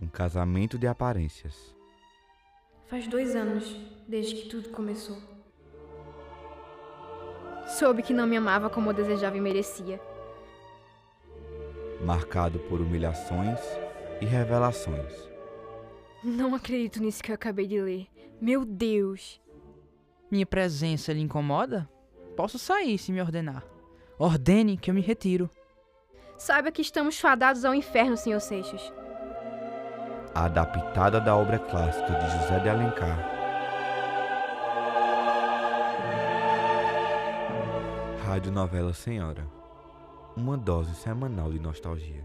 Um casamento de aparências. Faz dois anos desde que tudo começou. Soube que não me amava como eu desejava e merecia. Marcado por humilhações e revelações. Não acredito nisso que eu acabei de ler. Meu Deus! Minha presença lhe incomoda? Posso sair se me ordenar. Ordene que eu me retiro. Saiba que estamos fadados ao inferno, Sr. Seixas. Adaptada da obra clássica de José de Alencar. Rádio Novela Senhora. Uma dose semanal de nostalgia.